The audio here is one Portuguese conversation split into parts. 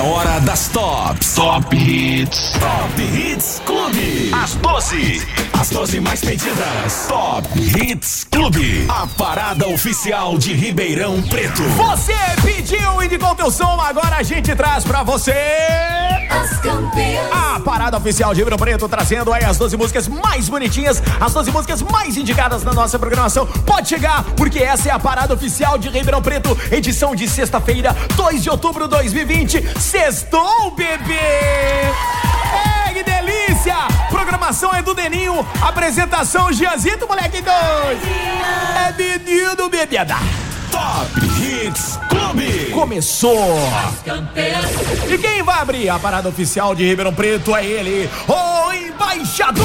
Now, Hora das tops. Top Hits. Top Hits Clube. As 12. As 12 mais pedidas. Top Hits Clube. A parada oficial de Ribeirão Preto. Você pediu e indicou teu som, agora a gente traz pra você. As campeãs. A parada oficial de Ribeirão Preto trazendo aí as 12 músicas mais bonitinhas, as 12 músicas mais indicadas na nossa programação. Pode chegar, porque essa é a parada oficial de Ribeirão Preto, edição de sexta-feira, 2 de outubro de 2020. Sextou, bebê! É, que delícia! Programação é do Deninho, apresentação Giazito, moleque doido! É menino, bebida! Top Hits Clube. Começou! E quem vai abrir a parada oficial de Ribeirão Preto é ele, o embaixador!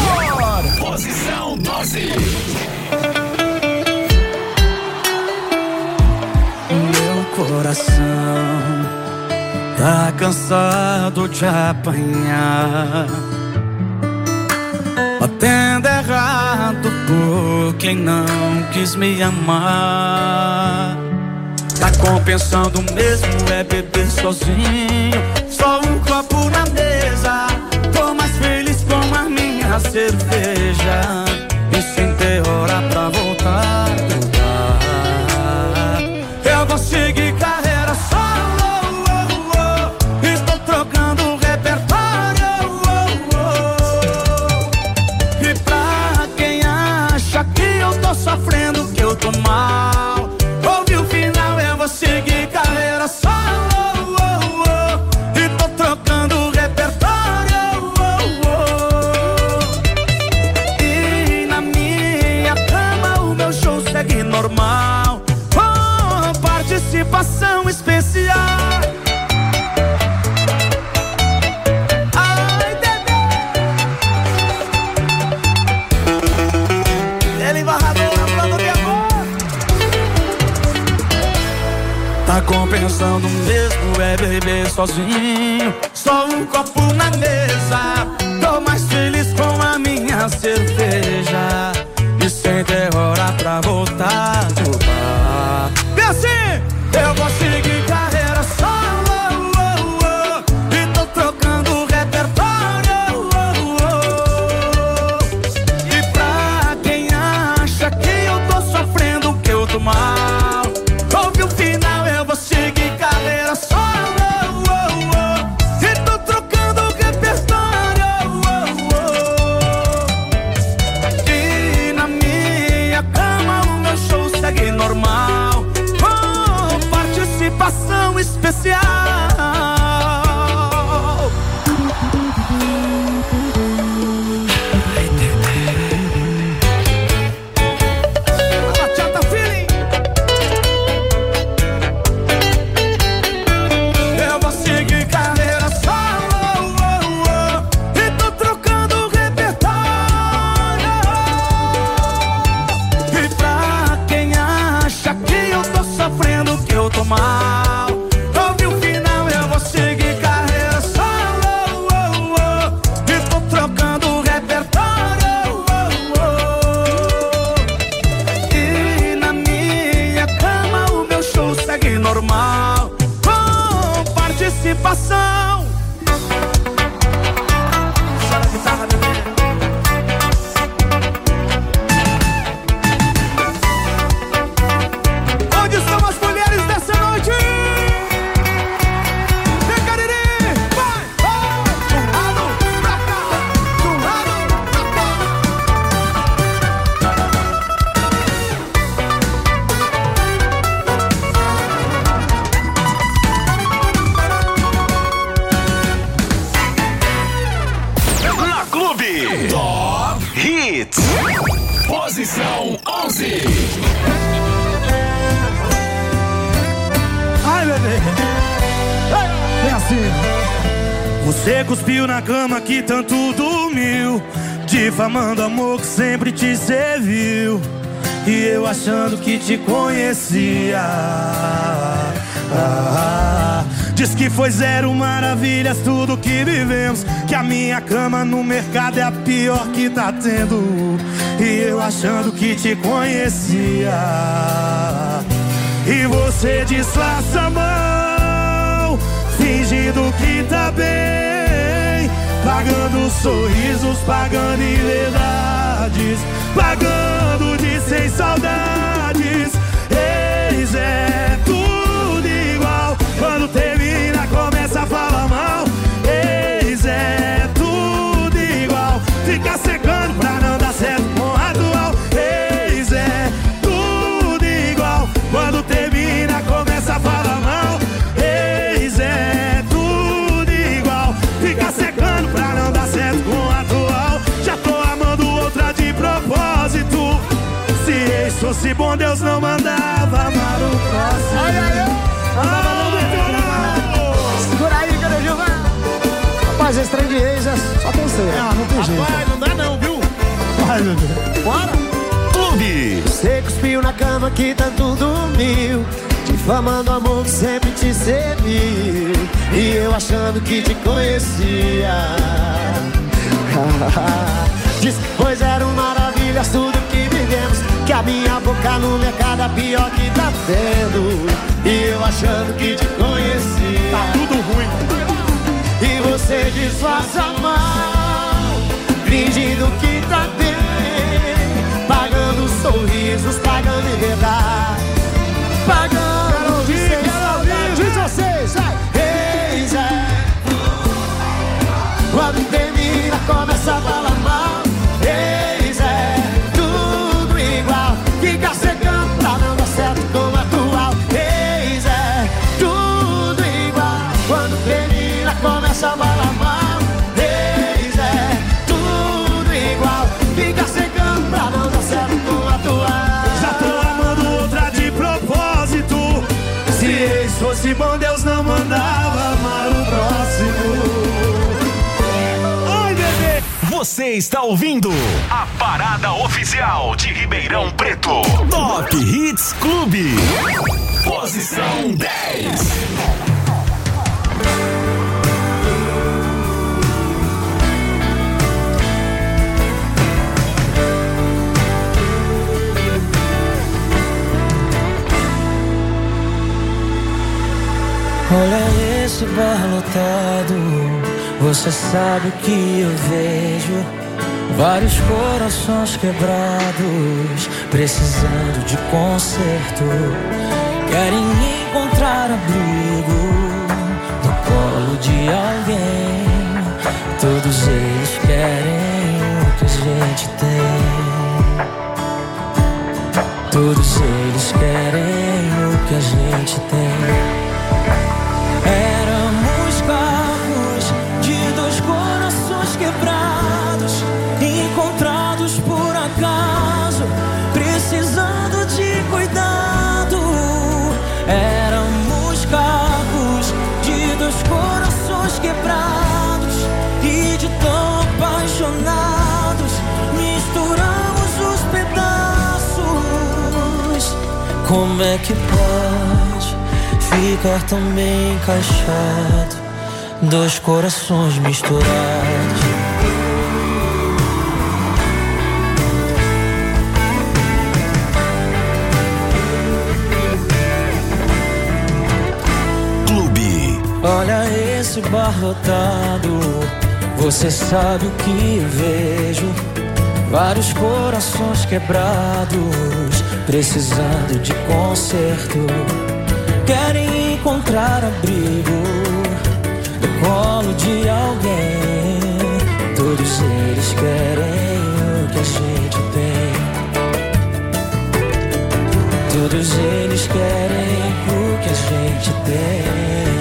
Posição 12. Meu coração tá cansado de apanhar. Batendo errado por quem não quis me amar. Tá compensando mesmo é beber sozinho. Só um copo na mesa. Tô mais feliz com a minha cerveja. Posição 11. Ai, bebê. É assim. Você cuspiu na cama que tanto dormiu, difamando amor que sempre te serviu. E eu achando que te conhecia. Ah, diz que foi zero maravilhas tudo que vivemos. Que a minha cama no mercado é a pior que tá tendo. E eu achando que te conhecia. E você disfarça a mão, fingindo que tá bem. Pagando sorrisos, pagando em verdades. Pagando de sem saudades. Eis é tudo igual. Quando termina, começa a falar mal. Fosse bom, Deus não mandava amar o próximo. Ai, ai, ai. Ah, Segura aí, cadê Gilvan? Rapaz, esse trem de ex é só tem ser. Ah, não tem jeito. Rapaz, não dá não, viu? Ai, meu Deus. Bora! Clube. Você cuspiu na cama que tanto dormiu Difamando o amor que sempre te serviu E eu achando que te conhecia Diz que pois eram maravilhas tudo que vivemos Que a minha boca no mercado é pior que tá vendo E eu achando que te conhecia Tá tudo ruim. e você disfarça mal, fingindo que tá bem, pagando sorrisos, pagando em verdade, pagando de saudade. Vocês! Eis é, quando termina começa a fosse bom, Deus não mandava amar o próximo. Ai, bebê. Você está ouvindo a parada oficial de Ribeirão Preto. Top Hits Clube. Posição 10. Olha esse bar lotado, você sabe o que eu vejo. Vários corações quebrados, precisando de conserto. Querem encontrar abrigo no colo de alguém. Todos eles querem o que a gente tem. Todos eles querem o que a gente tem. Éramos carros de dois corações quebrados, encontrados por acaso, precisando de cuidado. Éramos carros de dois corações quebrados e de tão apaixonados, misturamos os pedaços. Como é que pode? Ficar tão bem encaixado. Dois corações misturados. Clube. Olha esse bar lotado. Você sabe o que eu vejo. Vários corações quebrados, precisando de conserto. Querem encontrar abrigo no colo de alguém. Todos eles querem o que a gente tem. Todos eles querem o que a gente tem.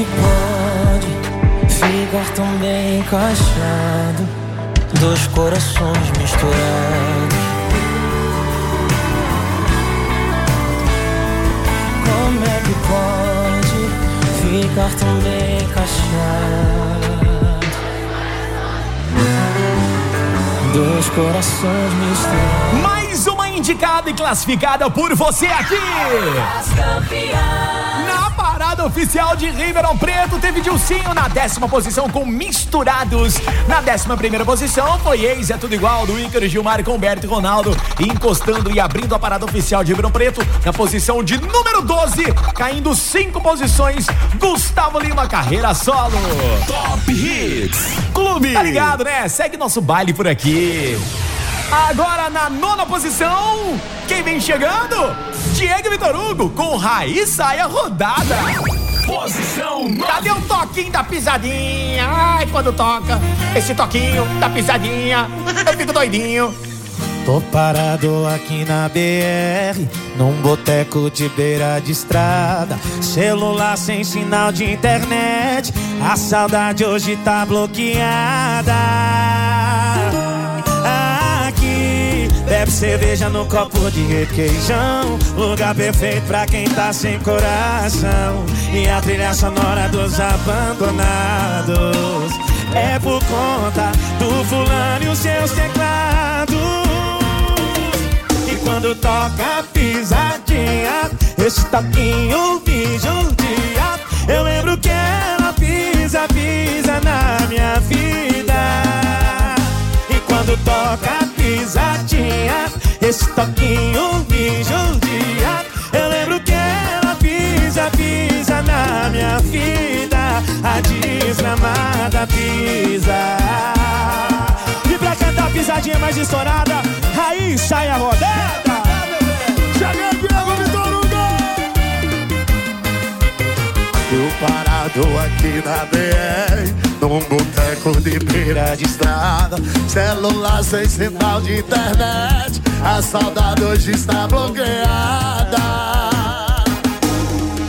Que pode ficar tão bem encaixado? Dois corações misturados. Como é que pode ficar tão bem encaixado? Dois corações misturados. Mais uma indicada e classificada por você aqui. Na parada oficial de Ribeirão Preto, teve Dilcinho na décima posição com Misturados. Na décima primeira posição foi Ex, é tudo igual, do Ícaro Gilmar com Humberto e Ronaldo. Encostando e abrindo a parada oficial de Ribeirão Preto, na posição de número 12, caindo cinco posições, Gustavo Lima, carreira solo. Top Hits Clube. Tá ligado, né? Segue nosso baile por aqui. Agora na nona posição, quem vem chegando? Diego Vitor Hugo com Raiz Saia Rodada. Posição Cadê o toquinho da pisadinha? Ai, quando toca esse toquinho da pisadinha, eu fico doidinho. Tô parado aqui na BR, num boteco de beira de estrada. Celular sem sinal de internet, a saudade hoje tá bloqueada. Bebe cerveja no copo de requeijão. Lugar perfeito pra quem tá sem coração. E a trilha sonora dos abandonados. É por conta do fulano e os seus teclados. E quando toca pisadinha, esse toquinho me judia. Eu lembro que ela pisa, pisa na minha vida. E quando toca a pisadinha, esse toquinho me judia. Eu lembro que ela pisa, pisa na minha vida. A desgramada pisa. E pra cantar a pisadinha mais estourada, aí sai a rodada. Cheguei, Diego Vitor Eu parado aqui na BR, num boteco de beira de estrada. Celular sem sinal de internet, a saudade hoje está bloqueada.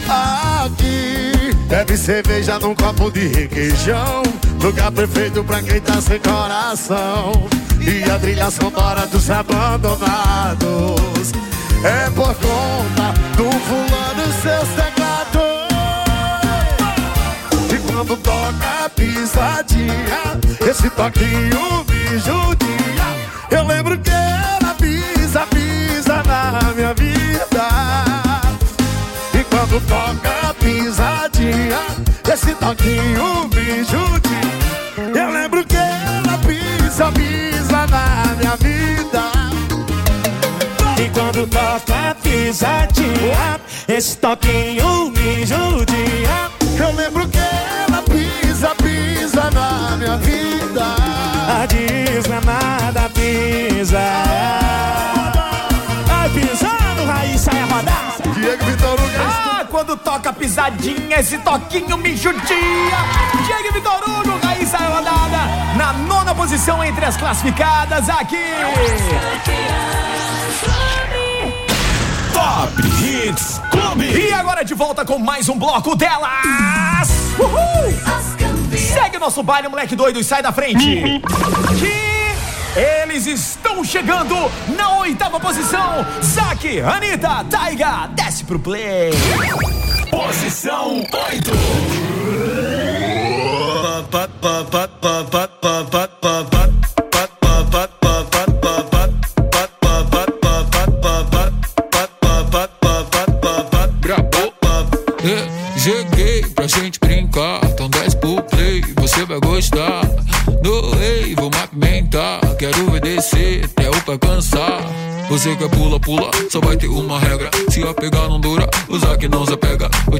Aqui, bebe cerveja num copo de requeijão. Lugar perfeito pra quem tá sem coração. E a trilha sonora dos abandonados. É por conta pisadinha, esse toquinho me judia. Eu lembro que ela pisa, pisa na minha vida. E quando toca pisadinha, esse toquinho me judia. Eu lembro que ela pisa, pisa na minha vida. E quando toca pisadinha, esse toquinho me judia. Pisa na minha vida. A desgramada pisa. Ai, pisando, raiz sai a rodar. Diego Vitor Hugo. Ah, quando toca pisadinha, esse toquinho me judia. Diego Vitor Hugo, Raíssa rodada. Na nona posição entre as classificadas aqui. Top Hits Clube. E agora de volta com mais um bloco delas. Uhul! Segue o nosso baile, moleque doido, e sai da frente. Que eles estão chegando na oitava posição. Zaque, Anitta, Taiga, desce pro play. Posição 8.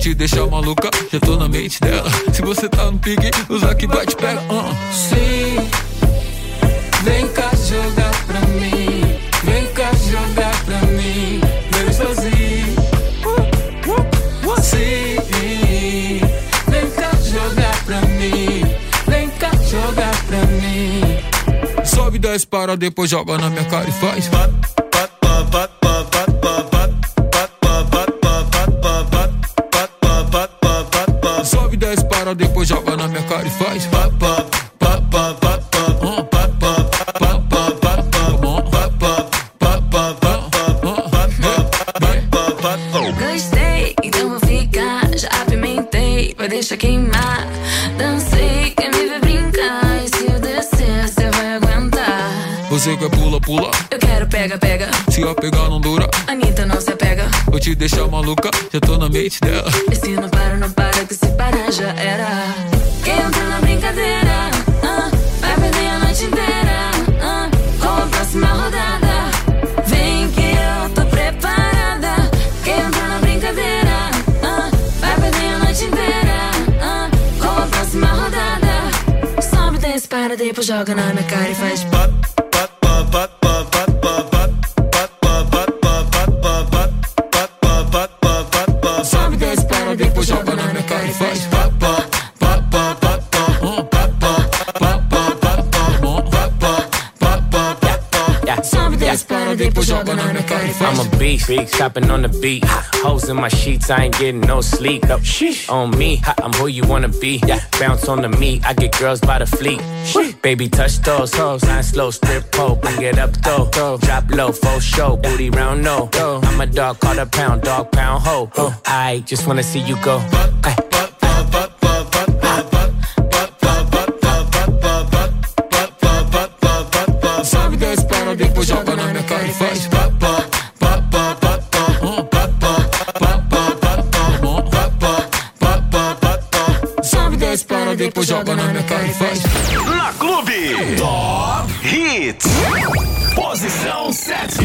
Te deixar maluca, já tô na mente dela. Se você tá no pique, usar que vai te pega. Uh. Sim, vem cá jogar pra mim. Vem cá jogar pra mim. Bem sozinho. Sim, vem cá jogar pra mim. Vem cá jogar pra mim. Sobe, desce, para, depois joga na minha cara e faz. Já tô na mente dela. E se não para, não para, que se parar já era. Quem entra na brincadeira, ah, vai perder a noite inteira. Ah, com a próxima rodada. Vem que eu tô preparada. Quem entra na brincadeira, ah, vai perder a noite inteira. Ah, com a próxima rodada. Sobe, desce, para, depois joga na minha cara e faz. Pá, beast, chopping on the beat. Hoes in my sheets, I ain't getting no sleep. Up, on me, I'm who you wanna be. Yeah, bounce on the meat, I get girls by the fleet. Baby, touch those hoes, nine slow strip pole, bring it up though. Drop low, full show, booty round no. I'm a dog, call a pound, dog pound ho. I just wanna see you go. Ay. Depois joga na minha cara e faz Na Clube. Top Hits. Posição 7.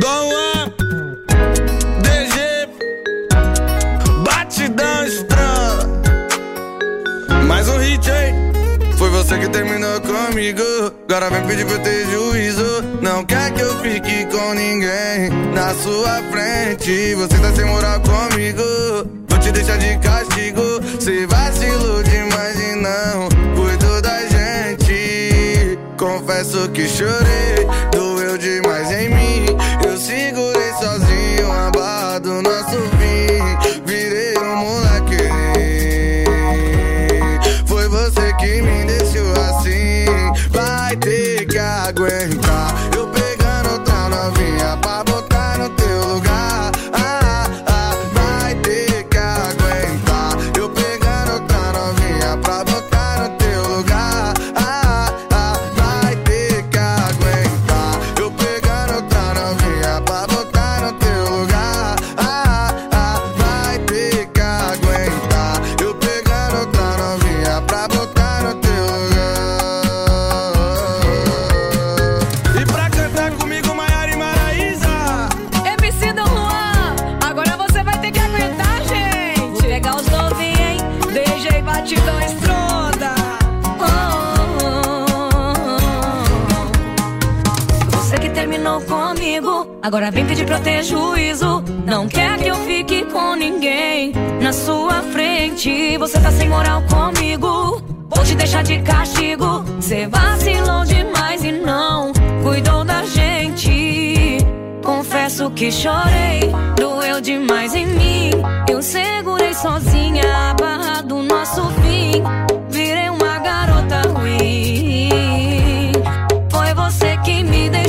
Dom DG, batidão estrada. Mais um hit, hein? Foi você que terminou comigo. Agora vem pedir pra eu ter juízo. Não quer que eu fique com ninguém na sua frente. Você tá sem moral comigo. Deixar de castigo. Cê vacilou demais e não cuidou da gente. Confesso que chorei, doeu demais em mim. Eu segurei sozinho a barra do nosso fim. Virei um moleque. Foi você que me deixou assim. Vai ter que aguentar. DJ Batidão Estronda. Você que terminou comigo, agora vem pedir pra eu ter juízo. Não quer que eu fique com ninguém na sua frente. Você tá sem moral comigo, vou te deixar de castigo. Cê vacilou demais e não Confesso que chorei, doeu demais em mim. Eu segurei sozinha a barra do nosso fim. Virei uma garota ruim. Foi você que me deixou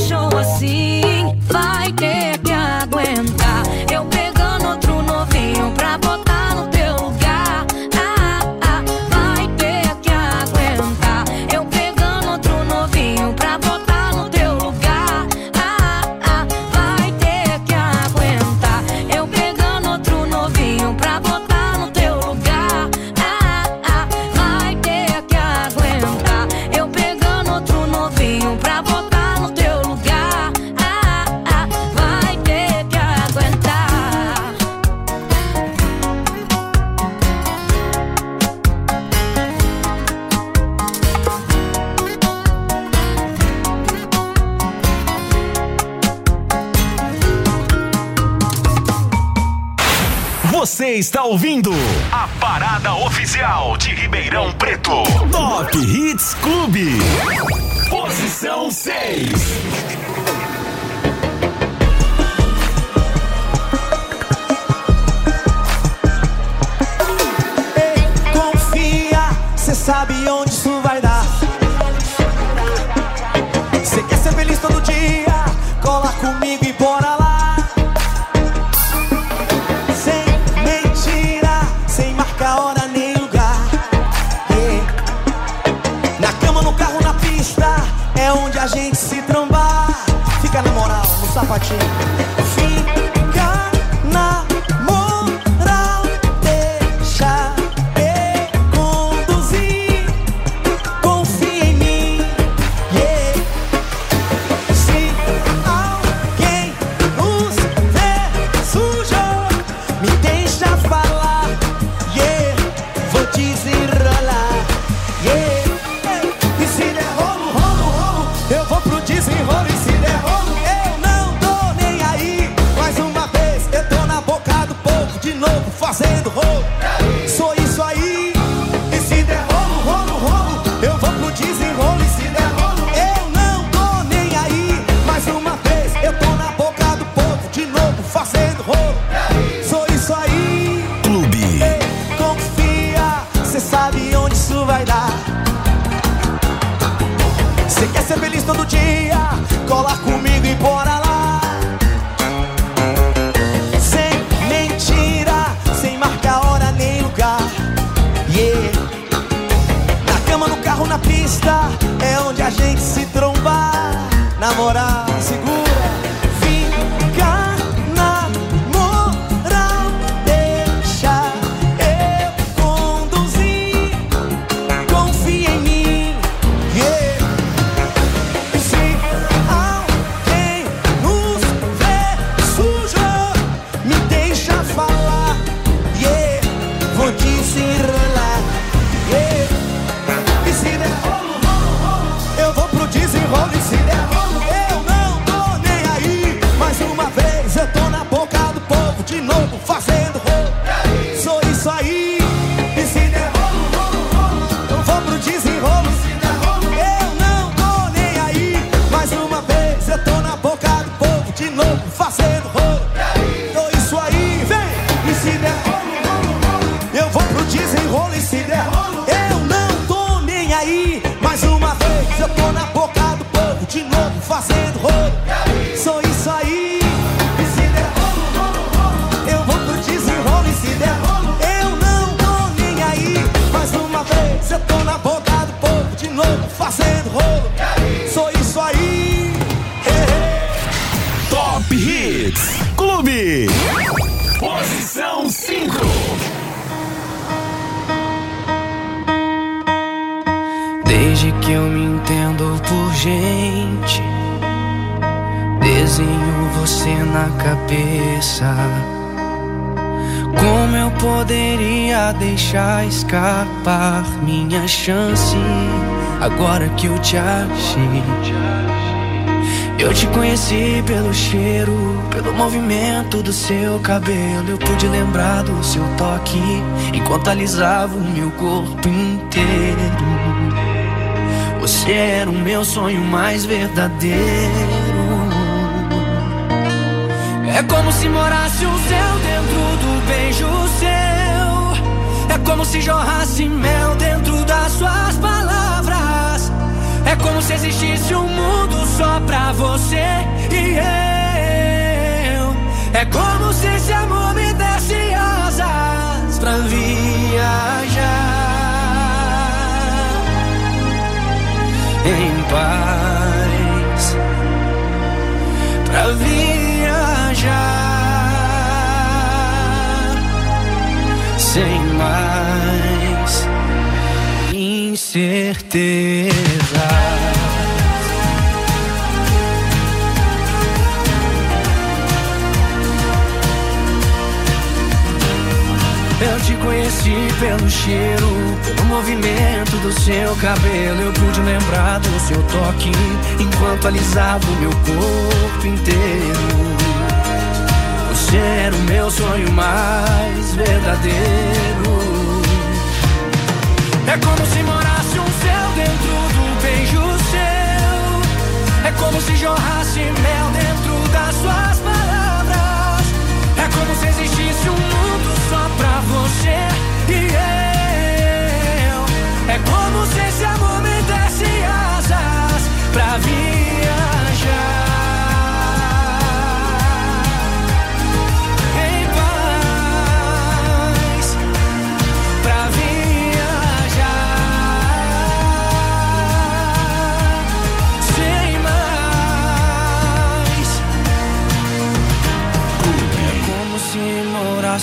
Você está ouvindo a parada oficial de Ribeirão Preto. Top Hits Clube. Posição 6. Você sabe onde isso vai dar. Você quer ser feliz todo dia? Cola comigo e bora lá. Sapatinho. escapar minha chance. Agora que eu te achei, eu te conheci pelo cheiro, pelo movimento do seu cabelo. Eu pude lembrar do seu toque enquanto alisava o meu corpo inteiro. Você era o meu sonho mais verdadeiro. É como se morasse o céu dentro do beijo seu como se jorrasse mel dentro das suas palavras. É como se existisse um mundo só pra você e eu. É como certeza. Eu te conheci pelo cheiro, pelo movimento do seu cabelo. Eu pude lembrar do seu toque enquanto alisava o meu corpo inteiro. Você era o meu sonho mais verdadeiro. É como se morasse. como se jorrasse mel dentro das suas palavras. É como se existisse um mundo só pra você e eu. É como se esse amor me desse asas pra viajar.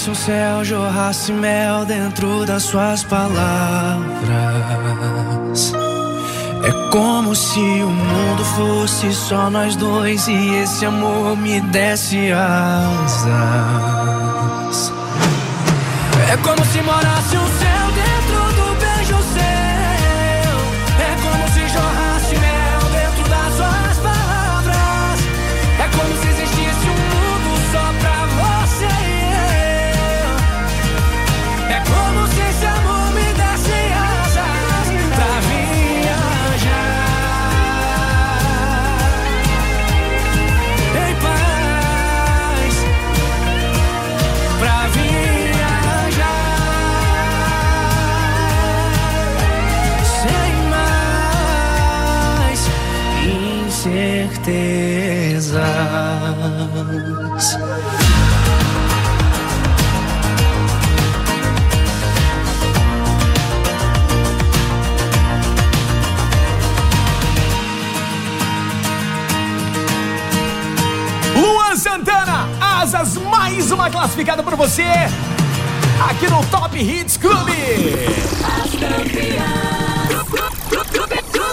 Morasse um céu, jorrasse mel dentro das suas palavras. É como se o mundo fosse só nós dois e esse amor me desse asas. É como se morasse um mais uma classificada por você. Aqui no Top Hits Clube.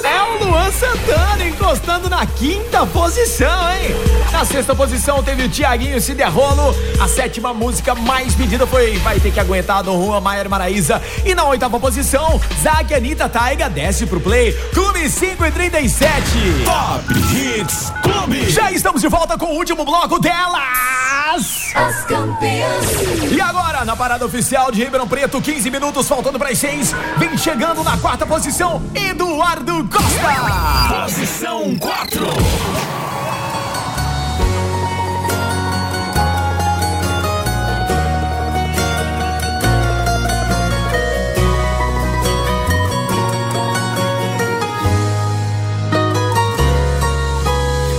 É o Luan Santana encostando na quinta posição, hein? Na sexta posição teve o Tiaguinho Ciderrolo. A sétima música mais pedida foi Vai Ter Que Aguentar do Juan Maier Maraíza. E na oitava posição, Zack Anitta Taiga desce pro play. Clube 5 e 37. Top Hits Clube. Já estamos de volta com o último bloco delas. As campeãs. E agora, na parada oficial de Ribeirão Preto, 15 minutos faltando para as 6, vem chegando na quarta posição, Eduardo Costa. Posição 4.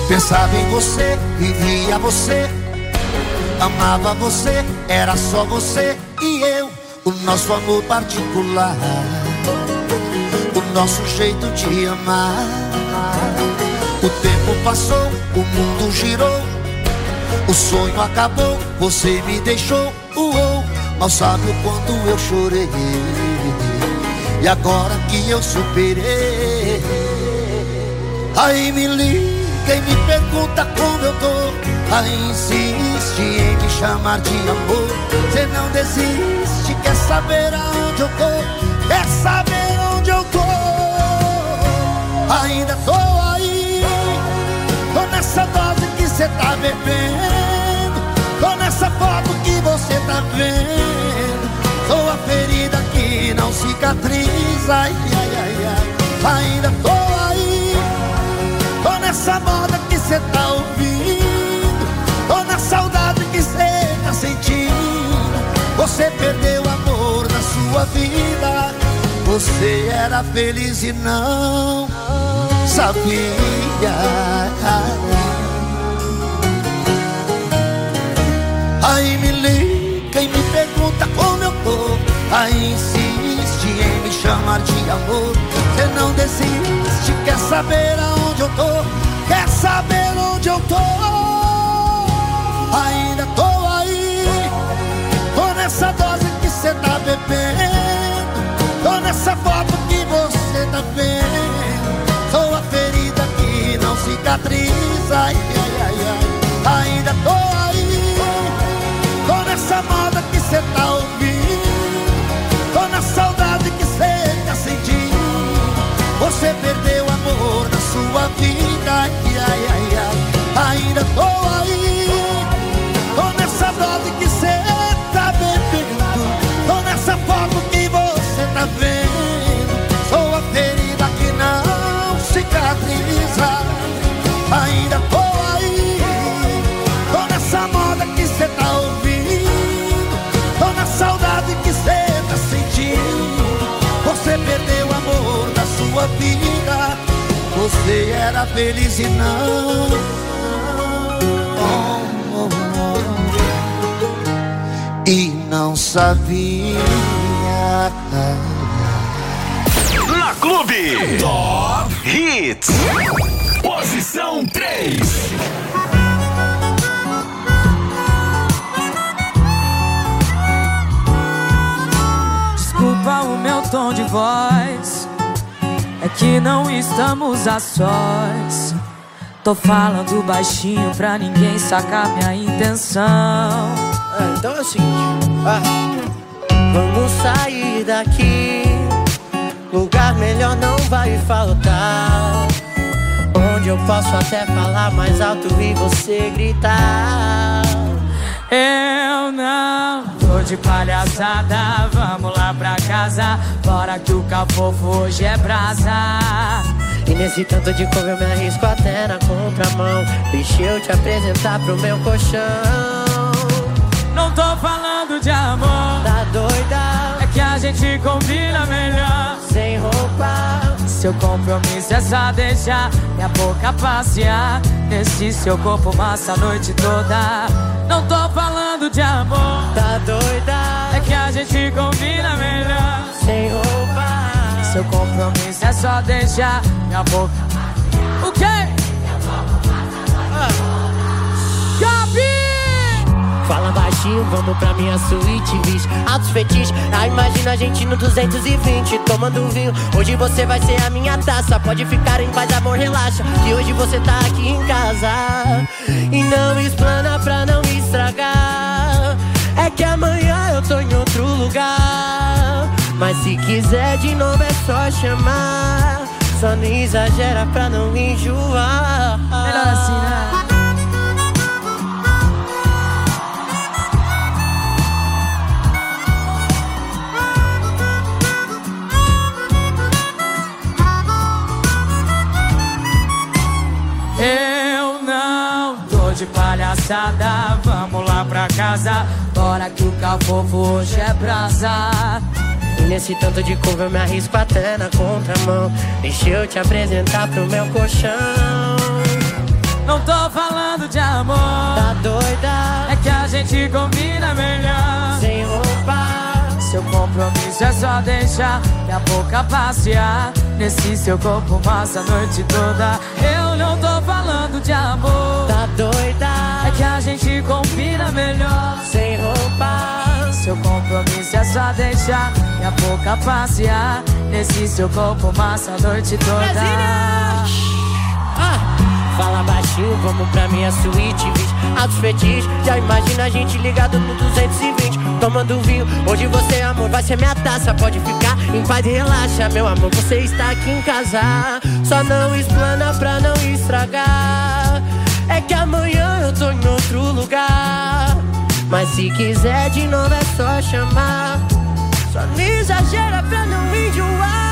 Pensava em você, vivia você, amava você, era só você e eu, o nosso amor particular, o nosso jeito de amar. O tempo passou, o mundo girou, o sonho acabou, você me deixou, uou, mal sabe o quanto eu chorei. E agora que eu superei, aí me liga e me pergunta como eu tô. Aí insiste em me chamar de amor. Você não desiste, quer saber aonde eu tô? Quer saber onde eu tô? Ainda tô aí, tô nessa dose que cê tá bebendo. Tô nessa foto que você tá vendo. Sou a ferida que não cicatriza. Ai, ai, ai, ai. Ainda tô aí. Tô nessa moda que cê tá Você perdeu o amor da sua vida. Você era feliz e não sabia. Aí me liga e me pergunta como eu tô. Aí insiste em me chamar de amor. Você não desiste, quer saber aonde eu tô? Quer saber onde eu tô? Ainda tô bebendo. Tô nessa foto que você tá vendo. Sou a ferida que não cicatriza. Ai, ai, ai, ai. Ainda tô aí. Tô nessa moda que cê tá ouvindo. Tô na saudade sabia. Na Clube Top Hits. Posição 3. Desculpa o meu tom de voz. É que não estamos a sós. Tô falando baixinho pra ninguém sacar minha intenção. Então é o seguinte, ah, vamos sair daqui. Lugar melhor não vai faltar. Onde eu posso até falar mais alto e você gritar. Eu não tô de palhaçada, vamos lá pra casa. Bora que o cafofo hoje é brasa. E nesse tanto de couve eu me arrisco até na contramão. Deixa eu te apresentar pro meu colchão. Não tô falando de amor, Tá doida? é que a gente combina melhor. Sem roupa. Seu compromisso é só deixar minha boca passear nesse seu corpo massa a noite toda. Não tô falando de amor, Tá doida? é que a gente combina melhor. Sem roupa. Seu compromisso é só deixar minha boca. O quê? Baixinho, vamos pra minha suíte, bicho. Altos fetiches, ah, imagina a gente no 220, tomando vinho. Hoje você vai ser a minha taça. Pode ficar em paz, amor, relaxa. Que hoje você tá aqui em casa. E não explana pra não estragar. É que amanhã eu tô em outro lugar. Mas se quiser de novo é só chamar. Só não exagera pra não enjoar. Melhor assim, né? Palhaçada, vamos lá pra casa. Bora que o cafofo hoje é brasa. E nesse tanto de curva eu me arrisco até na contramão. Deixa eu te apresentar pro meu colchão. Não tô falando de amor, Tá doida? é que a gente combina melhor. Sem roupa. Seu compromisso é só deixar minha boca passear nesse seu corpo massa a noite toda. Eu não tô falando de amor, Tá doida? Que a gente combina melhor. Sem roupa. Seu compromisso é só deixar minha boca passear nesse seu corpo massa a noite toda. Ah, fala baixinho, vamos pra minha suíte, bicho. Altos fetiches, já imagina a gente ligado no 220. Tomando vinho, hoje você, amor, vai ser minha taça. Pode ficar em paz e relaxa, meu amor, você está aqui em casa. Só não explana pra não estragar. É que amanhã eu tô em outro lugar. Mas se quiser de novo é só chamar. Só não exagera pra não enjoar.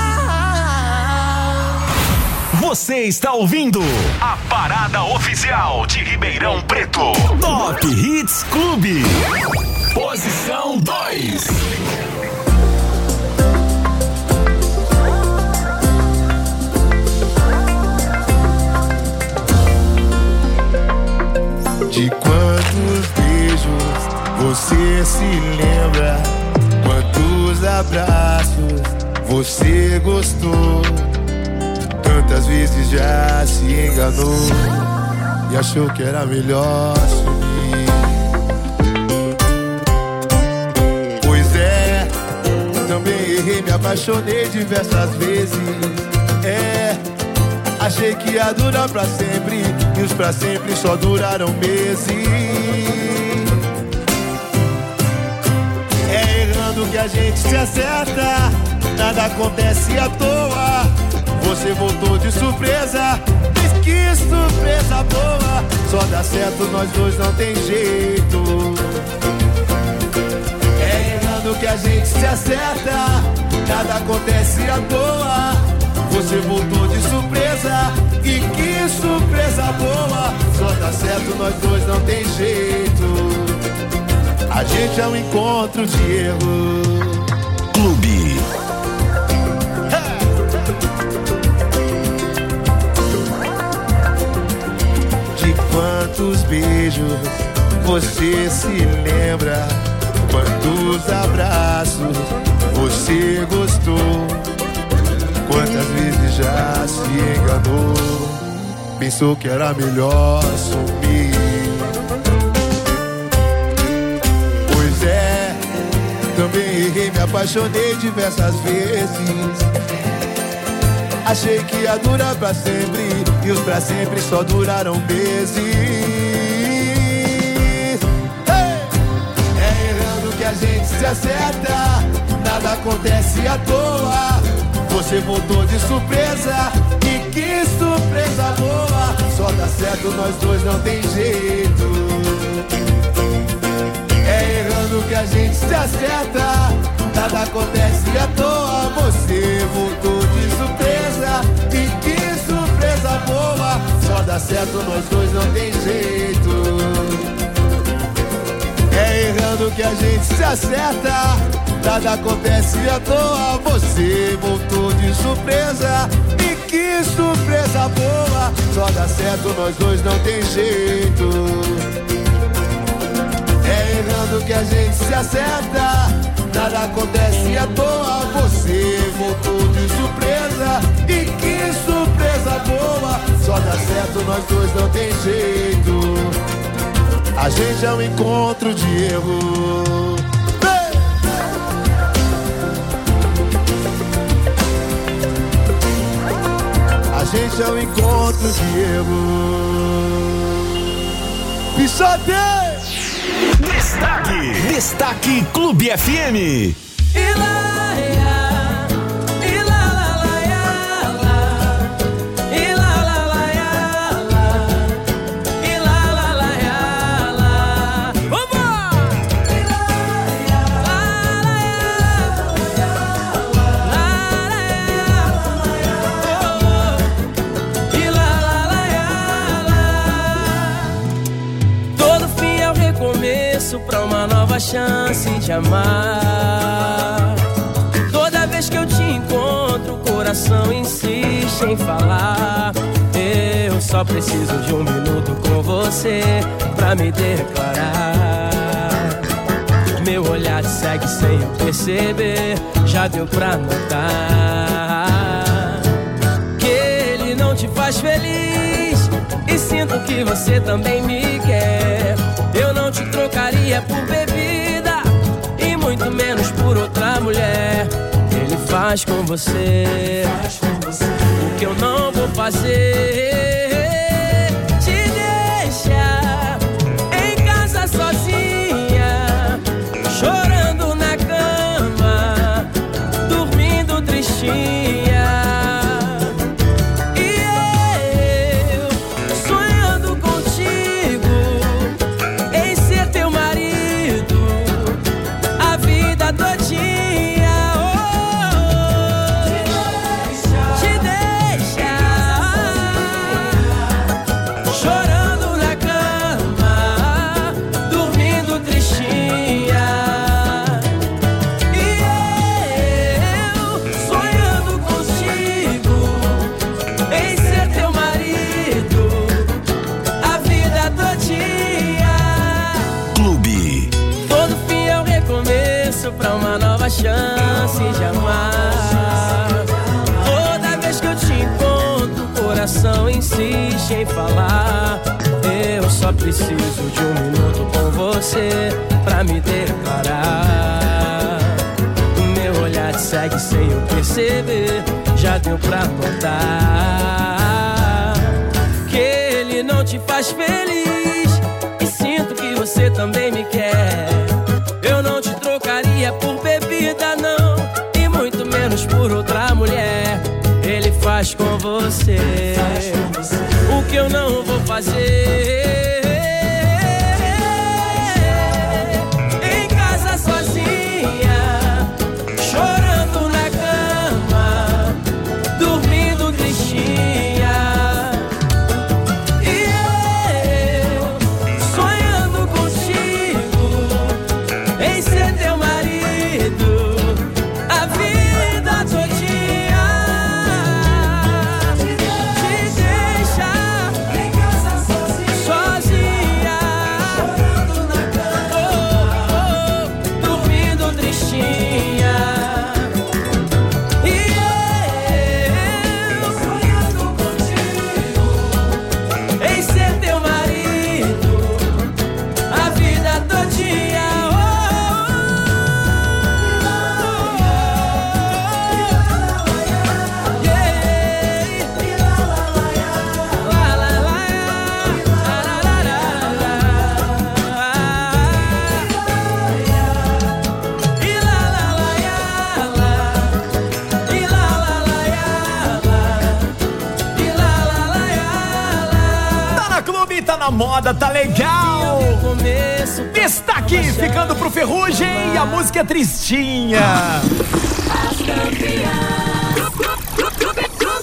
Você está ouvindo a parada oficial de Ribeirão Preto. Top Hits Clube. Posição 2. Você se lembra? Quantos abraços você gostou? Tantas vezes já se enganou e achou que era melhor sumir. Pois é, também errei, me apaixonei diversas vezes. É. Achei que ia durar pra sempre E os pra sempre só duraram meses Errando que a gente se acerta Nada acontece à toa Você voltou de surpresa Mas que surpresa boa Só dá certo, nós dois não tem jeito É errando que a gente se acerta Nada acontece à toa você voltou de surpresa e que surpresa boa. Só dá certo, nós dois não tem jeito. A gente é um encontro de erro. Clube. quantos beijos você se lembra? Quantos abraços você gostou? Quantas vezes já se enganou? Pensou que era melhor sumir. Também errei, me apaixonei diversas vezes. Achei que ia durar pra sempre E os pra sempre só duraram meses hey! É errando que a gente se acerta Nada acontece à toa Você voltou de surpresa E que surpresa boa Só dá certo, nós dois não tem jeito Errando que a gente se acerta. Nada acontece à toa Você voltou de surpresa. E que surpresa boa Só dá certo, nós dois não tem jeito. É errando que a gente se acerta. Nada acontece à toa Você voltou de surpresa. E que surpresa boa Só dá certo, nós dois não tem jeito Errando que a gente se acerta Nada acontece à toa, você voltou de surpresa. E que surpresa boa! Só dá certo, nós dois não tem jeito. A gente é um encontro de erro. A gente é um encontro de erro. Pisoteio! Destaque! Destaque Clube FM. Chance de amar. Toda vez que eu te encontro, o coração insiste em falar. Eu só preciso de um minuto com você pra me declarar. Meu olhar segue sem eu perceber, já deu pra notar que ele não te faz feliz. E sinto que você também me quer. Eu não te trocaria por bebida mulher. Ele faz com você, faz com você. o que eu não vou fazer. Preciso de um minuto com você pra me declarar. O meu olhar te segue sem eu perceber, já deu pra notar que ele não te faz feliz. E sinto que você também me quer. Eu não te trocaria por bebida, não. E muito menos por outra mulher. Ele faz com você, o que eu não vou fazer. Tá legal. Destaque ficando pro Ferrugem e a música é tristinha.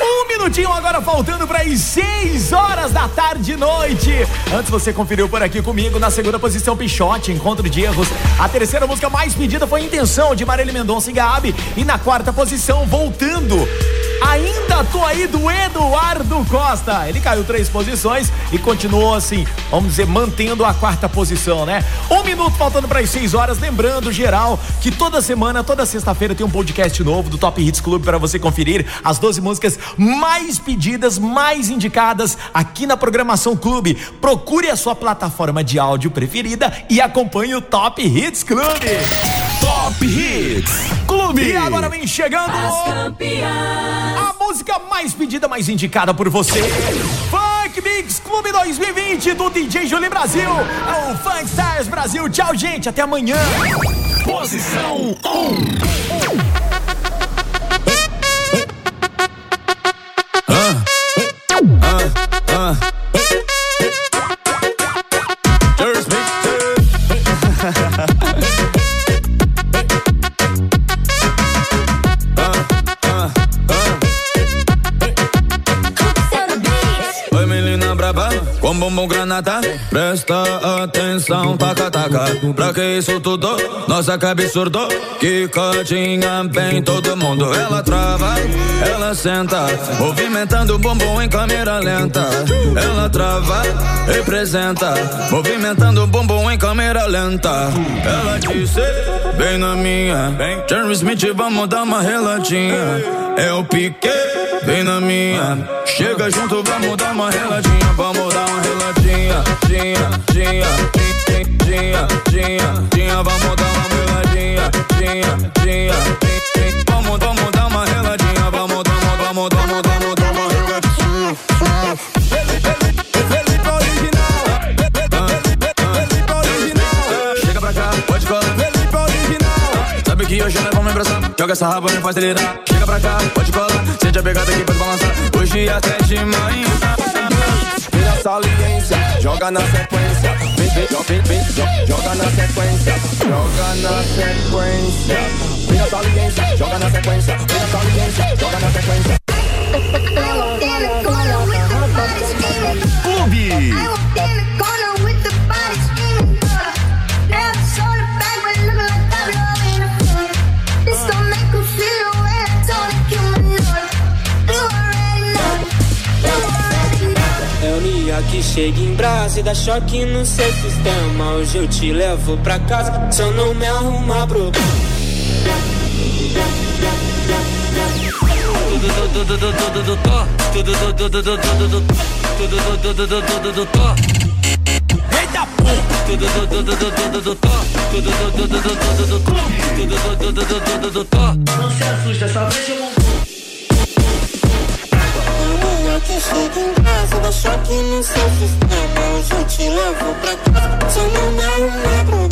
Um minutinho agora faltando para as 6 horas da tarde e noite. Antes você conferiu por aqui comigo na segunda posição Pichote, Encontro de Erros. A terceira música mais pedida foi Intenção de Marília Mendonça e Gabi e na quarta posição voltando Ainda tô aí do Eduardo Costa. Ele caiu três posições e continuou assim, vamos dizer, mantendo a quarta posição, né? Um minuto faltando para as seis horas. Lembrando, geral, que toda semana, toda sexta-feira tem um podcast novo do Top Hits Clube para você conferir as 12 músicas mais pedidas, mais indicadas aqui na programação Clube. Procure a sua plataforma de áudio preferida e acompanhe o Top Hits Clube. Top Hits Clube. E agora vem chegando a música mais pedida, mais indicada por você. Funk Mix Clube 2020 do DJ Julie Brasil. É o Funk Stars Brasil. Tchau, gente. Até amanhã. Posição 1. Braba, com bumbum granada. Presta atenção, taca, taca. Pra que isso tudo? Nossa, que absurdo. Que cotinha bem todo mundo. Ela trava, ela senta. Movimentando o bumbum em câmera lenta. Ela trava, representa. Movimentando o bumbum em câmera lenta. Ela disse, bem na minha. Jeremy Smith, vamos dar uma reladinha. Eu piquei, bem na minha. Chega junto, vamos dar uma reladinha. Vamos dar uma reladinha. Dinha, dinha, dinha, dinha, dinha, dinha. Vamos dar uma reladinha. Dinha, dinha, dinha. Vamos, vamos dar uma reladinha. Vamos, vamos, vamos, vamos, que hoje nós vamos embraçar. Joga essa raba, me faz delirar. Chega pra cá, pode colar. Sente a pegada aqui, pode balançar. Hoje até de manhã. Vira saliência, joga na sequência. Vem, vem, vem, vem, jo- joga na sequência. Joga na sequência. Vira saliência, joga na sequência. Vira saliência, joga na sequência. Clube. noite chega em brasa e dá choque no seu sistema. Hoje eu te levo pra casa, só não me arrumar pro. Eita porra! Não se assusta, só vejo um eu em casa, dá choque no seu sistema. Hoje eu te levo pra casa, só não me arruma problema.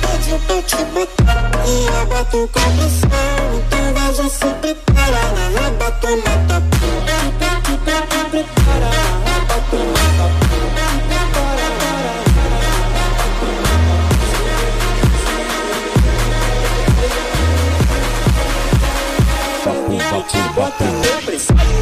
Pediu pra eu te botar e eu boto com pressão. Então vai já se prepara, na raba toma tapa. Prepara, na raba toma tapa. Eita